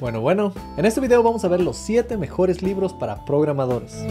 Bueno, bueno, en este video vamos a ver los 7 mejores libros para programadores.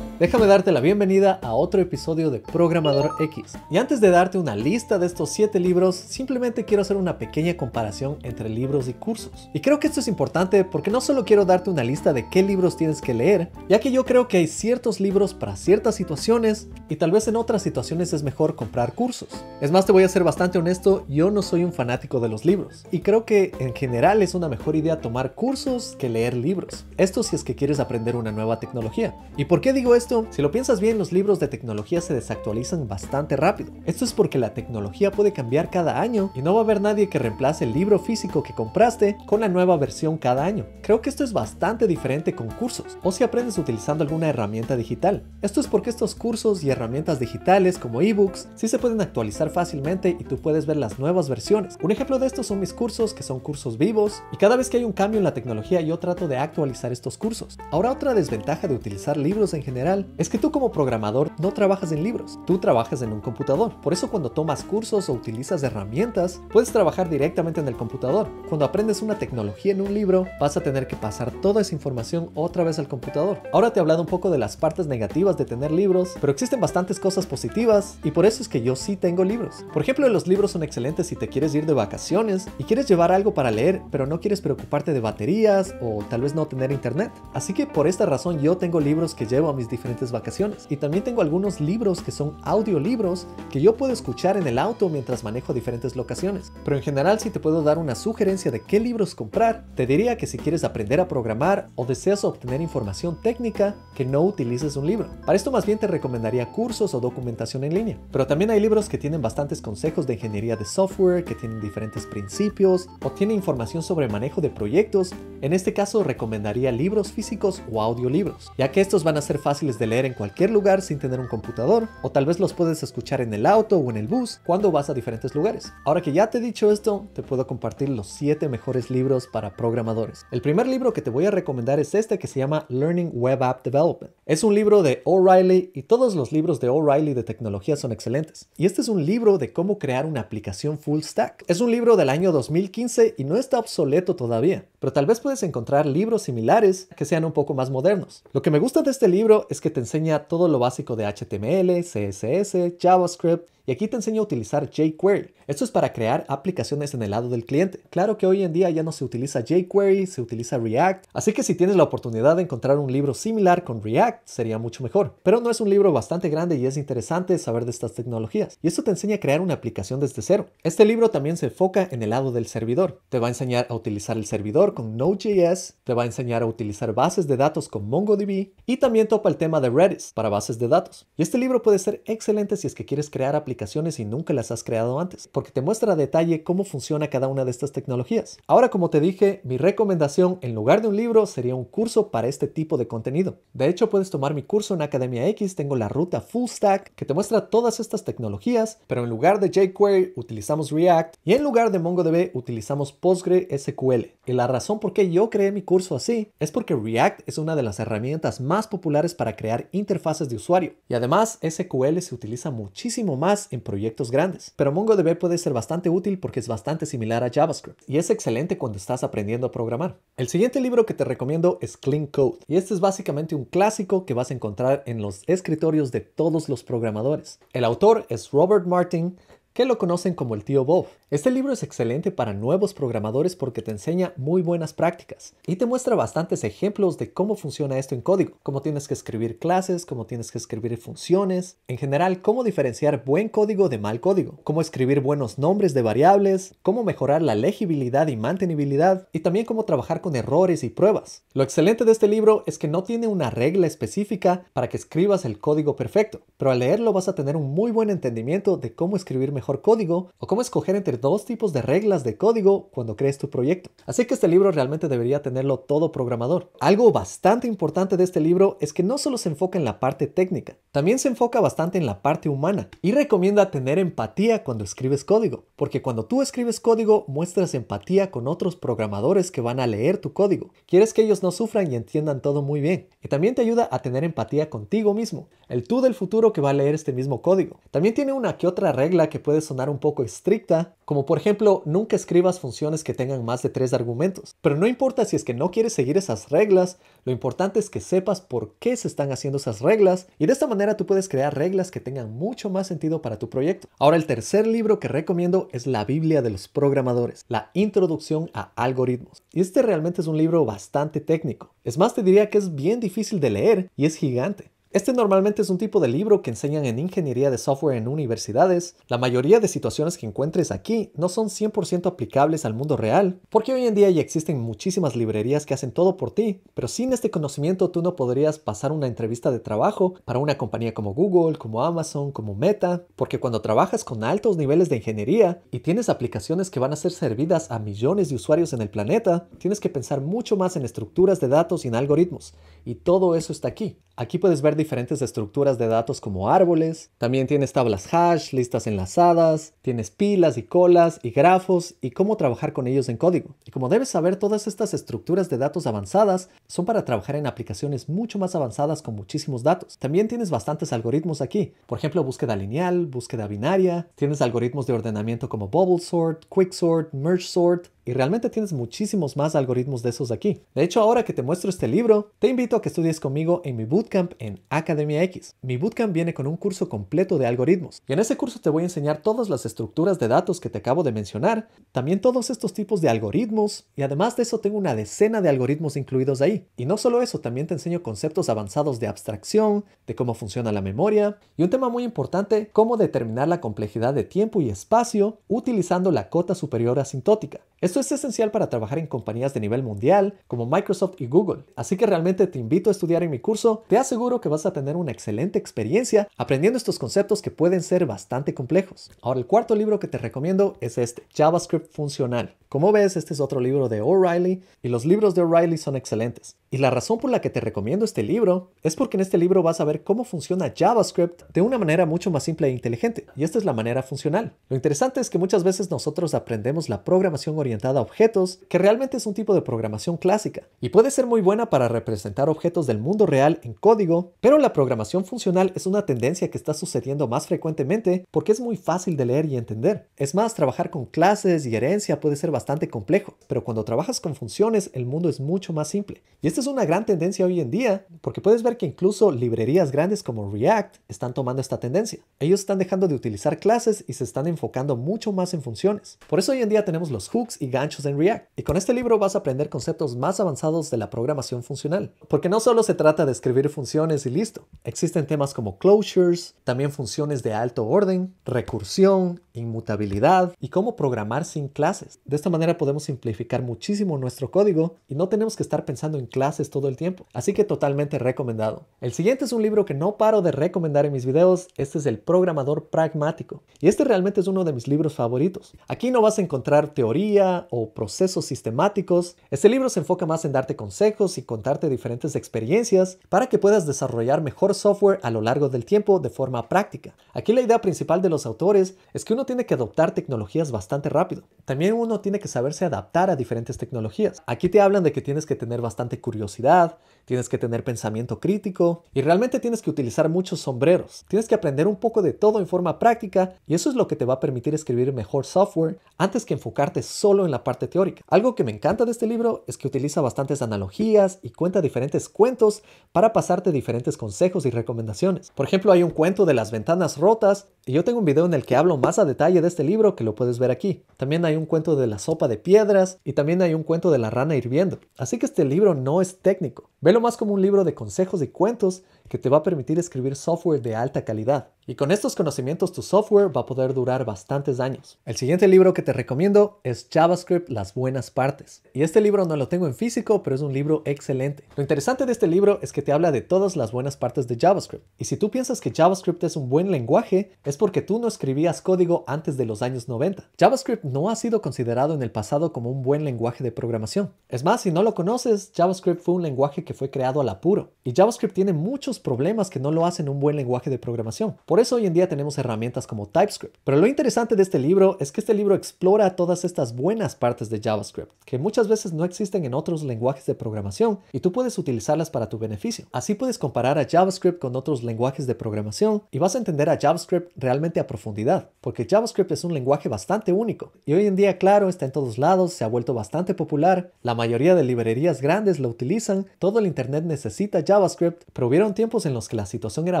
Déjame darte la bienvenida a otro episodio de Programador X. Y antes de darte una lista de estos 7 libros, simplemente quiero hacer una pequeña comparación entre libros y cursos. Y creo que esto es importante porque no solo quiero darte una lista de qué libros tienes que leer, ya que yo creo que hay ciertos libros para ciertas situaciones y tal vez en otras situaciones es mejor comprar cursos. Es más, te voy a ser bastante honesto, yo no soy un fanático de los libros. Y creo que en general es una mejor idea tomar cursos que leer libros. Esto si es que quieres aprender una nueva tecnología. ¿Y por qué digo esto? Si lo piensas bien, los libros de tecnología se desactualizan bastante rápido. Esto es porque la tecnología puede cambiar cada año y no va a haber nadie que reemplace el libro físico que compraste con la nueva versión cada año. Creo que esto es bastante diferente con cursos o si aprendes utilizando alguna herramienta digital. Esto es porque estos cursos y herramientas digitales como ebooks sí se pueden actualizar fácilmente y tú puedes ver las nuevas versiones. Un ejemplo de esto son mis cursos que son cursos vivos y cada vez que hay un cambio en la tecnología yo trato de actualizar estos cursos. Ahora otra desventaja de utilizar libros en general es que tú como programador no trabajas en libros, tú trabajas en un computador. Por eso cuando tomas cursos o utilizas herramientas, puedes trabajar directamente en el computador. Cuando aprendes una tecnología en un libro, vas a tener que pasar toda esa información otra vez al computador. Ahora te he hablado un poco de las partes negativas de tener libros, pero existen bastantes cosas positivas y por eso es que yo sí tengo libros. Por ejemplo, los libros son excelentes si te quieres ir de vacaciones y quieres llevar algo para leer, pero no quieres preocuparte de baterías o tal vez no tener internet. Así que por esta razón yo tengo libros que llevo a mis diferentes vacaciones. Y también tengo algunos libros que son audiolibros que yo puedo escuchar en el auto mientras manejo diferentes locaciones. Pero en general si te puedo dar una sugerencia de qué libros comprar, te diría que si quieres aprender a programar o deseas obtener información técnica, que no utilices un libro. Para esto más bien te recomendaría cursos o documentación en línea. Pero también hay libros que tienen bastantes consejos de ingeniería de software, que tienen diferentes principios o tienen información sobre manejo de proyectos. En este caso recomendaría libros físicos o audiolibros, ya que estos van a ser fáciles de leer en cualquier lugar sin tener un computador, o tal vez los puedes escuchar en el auto o en el bus cuando vas a diferentes lugares. Ahora que ya te he dicho esto, te puedo compartir los 7 mejores libros para programadores. El primer libro que te voy a recomendar es este que se llama Learning Web App Development. Es un libro de O'Reilly y todos los libros de O'Reilly de tecnología son excelentes. Y este es un libro de cómo crear una aplicación full stack. Es un libro del año 2015 y no está obsoleto todavía, pero tal vez puedes encontrar libros similares que sean un poco más modernos. Lo que me gusta de este libro es que te enseña todo lo básico de HTML, CSS, JavaScript y aquí te enseño a utilizar jQuery. Esto es para crear aplicaciones en el lado del cliente. Claro que hoy en día ya no se utiliza jQuery, se utiliza React, así que si tienes la oportunidad de encontrar un libro similar con React, sería mucho mejor. Pero no es un libro bastante grande y es interesante saber de estas tecnologías. Y esto te enseña a crear una aplicación desde cero. Este libro también se enfoca en el lado del servidor. Te va a enseñar a utilizar el servidor con Node.js, te va a enseñar a utilizar bases de datos con MongoDB y también topa el tema de Redis para bases de datos. Y este libro puede ser excelente si es que quieres crear aplicaciones y nunca las has creado antes, porque te muestra a detalle cómo funciona cada una de estas tecnologías. Ahora, como te dije, mi recomendación en lugar de un libro sería un curso para este tipo de contenido. De hecho, puedes tomar mi curso en Academia X, tengo la ruta Full Stack que te muestra todas estas tecnologías, pero en lugar de jQuery utilizamos React y en lugar de MongoDB utilizamos PostgreSQL. Y la razón por qué yo creé mi curso así es porque React es una de las herramientas más populares para crear interfaces de usuario y además SQL se utiliza muchísimo más en proyectos grandes. Pero MongoDB puede ser bastante útil porque es bastante similar a JavaScript y es excelente cuando estás aprendiendo a programar. El siguiente libro que te recomiendo es Clean Code y este es básicamente un clásico que vas a encontrar en los escritorios de todos los programadores. El autor es Robert Martin, que lo conocen como el tío Bob. Este libro es excelente para nuevos programadores porque te enseña muy buenas prácticas y te muestra bastantes ejemplos de cómo funciona esto en código, cómo tienes que escribir clases, cómo tienes que escribir funciones, en general cómo diferenciar buen código de mal código, cómo escribir buenos nombres de variables, cómo mejorar la legibilidad y mantenibilidad y también cómo trabajar con errores y pruebas. Lo excelente de este libro es que no tiene una regla específica para que escribas el código perfecto, pero al leerlo vas a tener un muy buen entendimiento de cómo escribir mejor código o cómo escoger entre dos tipos de reglas de código cuando crees tu proyecto. Así que este libro realmente debería tenerlo todo programador. Algo bastante importante de este libro es que no solo se enfoca en la parte técnica, también se enfoca bastante en la parte humana y recomienda tener empatía cuando escribes código, porque cuando tú escribes código muestras empatía con otros programadores que van a leer tu código. Quieres que ellos no sufran y entiendan todo muy bien. Y también te ayuda a tener empatía contigo mismo, el tú del futuro que va a leer este mismo código. También tiene una que otra regla que puede puede sonar un poco estricta, como por ejemplo, nunca escribas funciones que tengan más de tres argumentos. Pero no importa si es que no quieres seguir esas reglas, lo importante es que sepas por qué se están haciendo esas reglas y de esta manera tú puedes crear reglas que tengan mucho más sentido para tu proyecto. Ahora el tercer libro que recomiendo es La Biblia de los Programadores, la introducción a algoritmos. Y este realmente es un libro bastante técnico. Es más, te diría que es bien difícil de leer y es gigante. Este normalmente es un tipo de libro que enseñan en ingeniería de software en universidades. La mayoría de situaciones que encuentres aquí no son 100% aplicables al mundo real, porque hoy en día ya existen muchísimas librerías que hacen todo por ti, pero sin este conocimiento tú no podrías pasar una entrevista de trabajo para una compañía como Google, como Amazon, como Meta, porque cuando trabajas con altos niveles de ingeniería y tienes aplicaciones que van a ser servidas a millones de usuarios en el planeta, tienes que pensar mucho más en estructuras de datos y en algoritmos, y todo eso está aquí. Aquí puedes ver diferentes estructuras de datos como árboles, también tienes tablas hash, listas enlazadas, tienes pilas y colas y grafos y cómo trabajar con ellos en código. Y como debes saber, todas estas estructuras de datos avanzadas son para trabajar en aplicaciones mucho más avanzadas con muchísimos datos. También tienes bastantes algoritmos aquí, por ejemplo, búsqueda lineal, búsqueda binaria, tienes algoritmos de ordenamiento como bubble sort, quick sort, merge sort, y realmente tienes muchísimos más algoritmos de esos aquí. De hecho, ahora que te muestro este libro, te invito a que estudies conmigo en mi bootcamp en Academia X. Mi bootcamp viene con un curso completo de algoritmos. Y en ese curso te voy a enseñar todas las estructuras de datos que te acabo de mencionar, también todos estos tipos de algoritmos, y además de eso tengo una decena de algoritmos incluidos ahí. Y no solo eso, también te enseño conceptos avanzados de abstracción, de cómo funciona la memoria, y un tema muy importante, cómo determinar la complejidad de tiempo y espacio utilizando la cota superior asintótica. Esto es esencial para trabajar en compañías de nivel mundial como Microsoft y Google, así que realmente te invito a estudiar en mi curso, te aseguro que vas a tener una excelente experiencia aprendiendo estos conceptos que pueden ser bastante complejos. Ahora el cuarto libro que te recomiendo es este, JavaScript Funcional. Como ves, este es otro libro de O'Reilly y los libros de O'Reilly son excelentes. Y la razón por la que te recomiendo este libro es porque en este libro vas a ver cómo funciona JavaScript de una manera mucho más simple e inteligente. Y esta es la manera funcional. Lo interesante es que muchas veces nosotros aprendemos la programación orientada a objetos, que realmente es un tipo de programación clásica. Y puede ser muy buena para representar objetos del mundo real en código, pero la programación funcional es una tendencia que está sucediendo más frecuentemente porque es muy fácil de leer y entender. Es más, trabajar con clases y herencia puede ser bastante complejo, pero cuando trabajas con funciones el mundo es mucho más simple. Y esta es una gran tendencia hoy en día, porque puedes ver que incluso librerías grandes como React están tomando esta tendencia. Ellos están dejando de utilizar clases y se están enfocando mucho más en funciones. Por eso hoy en día tenemos los hooks y ganchos en React. Y con este libro vas a aprender conceptos más avanzados de la programación funcional. Porque no solo se trata de escribir funciones y listo. Existen temas como closures, también funciones de alto orden, recursión, inmutabilidad y cómo programar sin clases. De esta manera podemos simplificar muchísimo nuestro código y no tenemos que estar pensando en clases todo el tiempo. Así que totalmente recomendado. El siguiente es un libro que no paro de recomendar en mis videos. Este es El programador pragmático. Y este realmente es uno de mis libros favoritos. Aquí no vas a encontrar teoría o procesos sistemáticos. Este libro se enfoca más en darte consejos y contarte diferentes experiencias para que puedas desarrollar mejor software a lo largo del tiempo de forma práctica. Aquí la idea principal de los autores es que uno tiene que adoptar tecnologías bastante rápido. También uno tiene que saberse adaptar a diferentes tecnologías. Aquí te hablan de que tienes que tener bastante curiosidad, tienes que tener pensamiento crítico y realmente tienes que utilizar muchos sombreros. Tienes que aprender un poco de todo en forma práctica y eso es lo que te va a permitir escribir mejor software antes que enfocarte solo en la parte teórica. Algo que me encanta de este libro es que utiliza bastantes analogías y cuenta diferentes cuentos para pasarte diferentes consejos y recomendaciones. Por ejemplo, hay un cuento de las ventanas rotas y yo tengo un video en el que hablo más a detalle de este libro que lo puedes ver aquí. También hay un cuento de la sopa de piedras y también hay un cuento de la rana hirviendo. Así que este libro no es técnico. Velo más como un libro de consejos y cuentos que te va a permitir escribir software de alta calidad. Y con estos conocimientos tu software va a poder durar bastantes años. El siguiente libro que te recomiendo es JavaScript Las Buenas Partes. Y este libro no lo tengo en físico, pero es un libro excelente. Lo interesante de este libro es que te habla de todas las buenas partes de JavaScript. Y si tú piensas que JavaScript es un buen lenguaje, es porque tú no escribías código antes de los años 90. JavaScript no ha sido considerado en el pasado como un buen lenguaje de programación. Es más, si no lo conoces, JavaScript fue un lenguaje que fue creado al apuro. Y JavaScript tiene muchos problemas que no lo hacen un buen lenguaje de programación. Por eso hoy en día tenemos herramientas como TypeScript. Pero lo interesante de este libro es que este libro explora todas estas buenas partes de JavaScript, que muchas veces no existen en otros lenguajes de programación y tú puedes utilizarlas para tu beneficio. Así puedes comparar a JavaScript con otros lenguajes de programación y vas a entender a JavaScript realmente a profundidad, porque JavaScript es un lenguaje bastante único y hoy en día, claro, está en todos lados, se ha vuelto bastante popular, la mayoría de librerías grandes lo utilizan, todo el Internet necesita JavaScript, pero hubieron tiempos en los que la situación era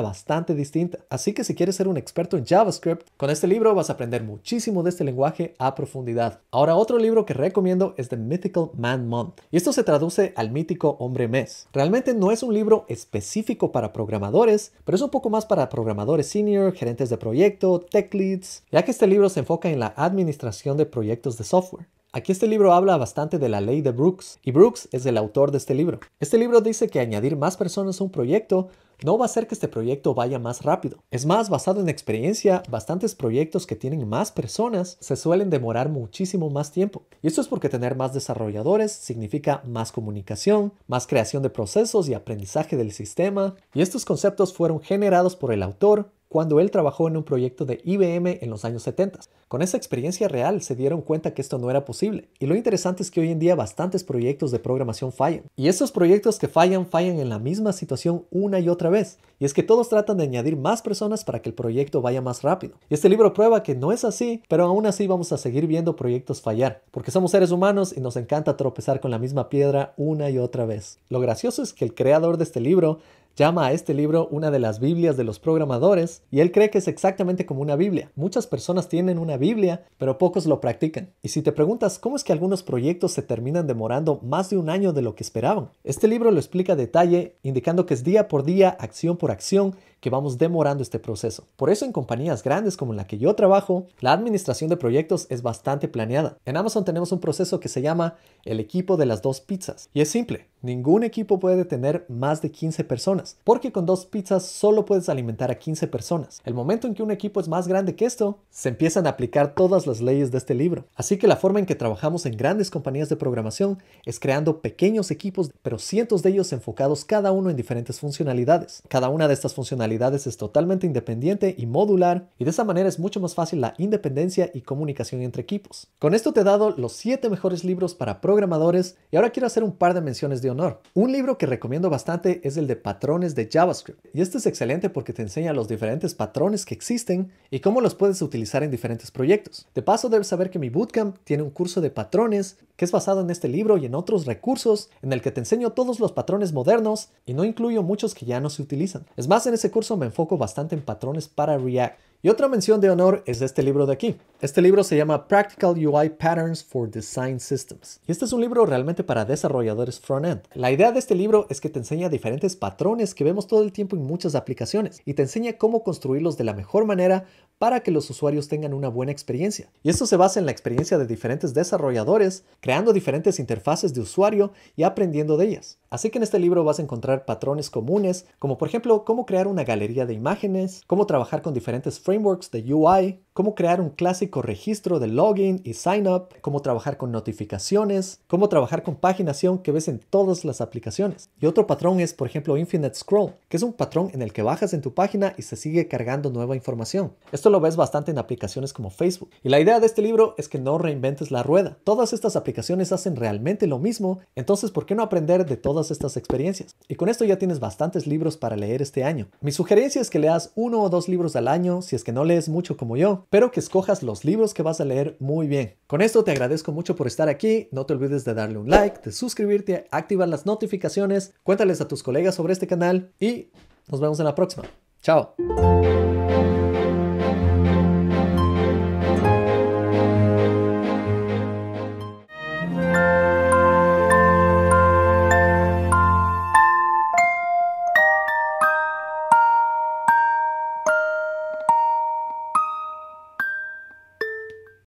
bastante distinta. Así que si quieres ser un experto en JavaScript, con este libro vas a aprender muchísimo de este lenguaje a profundidad. Ahora, otro libro que recomiendo es The Mythical Man Month, y esto se traduce al mítico hombre mes. Realmente no es un libro específico para programadores, pero es un poco más para programadores senior, gerentes de proyecto, tech leads, ya que este libro se enfoca en la administración de proyectos de software. Aquí este libro habla bastante de la ley de Brooks, y Brooks es el autor de este libro. Este libro dice que añadir más personas a un proyecto no va a hacer que este proyecto vaya más rápido. Es más, basado en experiencia, bastantes proyectos que tienen más personas se suelen demorar muchísimo más tiempo. Y esto es porque tener más desarrolladores significa más comunicación, más creación de procesos y aprendizaje del sistema. Y estos conceptos fueron generados por el autor cuando él trabajó en un proyecto de IBM en los años 70. Con esa experiencia real se dieron cuenta que esto no era posible. Y lo interesante es que hoy en día bastantes proyectos de programación fallan. Y esos proyectos que fallan fallan en la misma situación una y otra vez. Y es que todos tratan de añadir más personas para que el proyecto vaya más rápido. Y este libro prueba que no es así, pero aún así vamos a seguir viendo proyectos fallar. Porque somos seres humanos y nos encanta tropezar con la misma piedra una y otra vez. Lo gracioso es que el creador de este libro llama a este libro una de las Biblias de los programadores y él cree que es exactamente como una Biblia. Muchas personas tienen una Biblia, pero pocos lo practican. Y si te preguntas cómo es que algunos proyectos se terminan demorando más de un año de lo que esperaban, este libro lo explica a detalle, indicando que es día por día, acción por acción, que vamos demorando este proceso. Por eso en compañías grandes como la que yo trabajo, la administración de proyectos es bastante planeada. En Amazon tenemos un proceso que se llama el equipo de las dos pizzas. Y es simple, ningún equipo puede tener más de 15 personas, porque con dos pizzas solo puedes alimentar a 15 personas. El momento en que un equipo es más grande que esto, se empiezan a aplicar todas las leyes de este libro. Así que la forma en que trabajamos en grandes compañías de programación es creando pequeños equipos, pero cientos de ellos enfocados cada uno en diferentes funcionalidades. Cada una de estas funcionalidades es totalmente independiente y modular y de esa manera es mucho más fácil la independencia y comunicación entre equipos. Con esto te he dado los 7 mejores libros para programadores y ahora quiero hacer un par de menciones de honor. Un libro que recomiendo bastante es el de patrones de JavaScript y este es excelente porque te enseña los diferentes patrones que existen y cómo los puedes utilizar en diferentes proyectos. De paso debes saber que mi bootcamp tiene un curso de patrones que es basado en este libro y en otros recursos en el que te enseño todos los patrones modernos y no incluyo muchos que ya no se utilizan. Es más, en ese curso me enfoco bastante en patrones para React. Y otra mención de honor es este libro de aquí. Este libro se llama Practical UI Patterns for Design Systems. Y este es un libro realmente para desarrolladores front-end. La idea de este libro es que te enseña diferentes patrones que vemos todo el tiempo en muchas aplicaciones y te enseña cómo construirlos de la mejor manera para que los usuarios tengan una buena experiencia. Y esto se basa en la experiencia de diferentes desarrolladores, creando diferentes interfaces de usuario y aprendiendo de ellas. Así que en este libro vas a encontrar patrones comunes, como por ejemplo cómo crear una galería de imágenes, cómo trabajar con diferentes frameworks de UI, cómo crear un clásico registro de login y sign up, cómo trabajar con notificaciones, cómo trabajar con paginación que ves en todas las aplicaciones. Y otro patrón es, por ejemplo, Infinite Scroll, que es un patrón en el que bajas en tu página y se sigue cargando nueva información. Esto lo ves bastante en aplicaciones como Facebook. Y la idea de este libro es que no reinventes la rueda. Todas estas aplicaciones hacen realmente lo mismo, entonces ¿por qué no aprender de estas experiencias? Y con esto ya tienes bastantes libros para leer este año. Mi sugerencia es que leas uno o dos libros al año si es que no lees mucho como yo pero que escojas los libros que vas a leer muy bien. Con esto te agradezco mucho por estar aquí, no te olvides de darle un like, de suscribirte, activar las notificaciones, cuéntales a tus colegas sobre este canal y nos vemos en la próxima. Chao.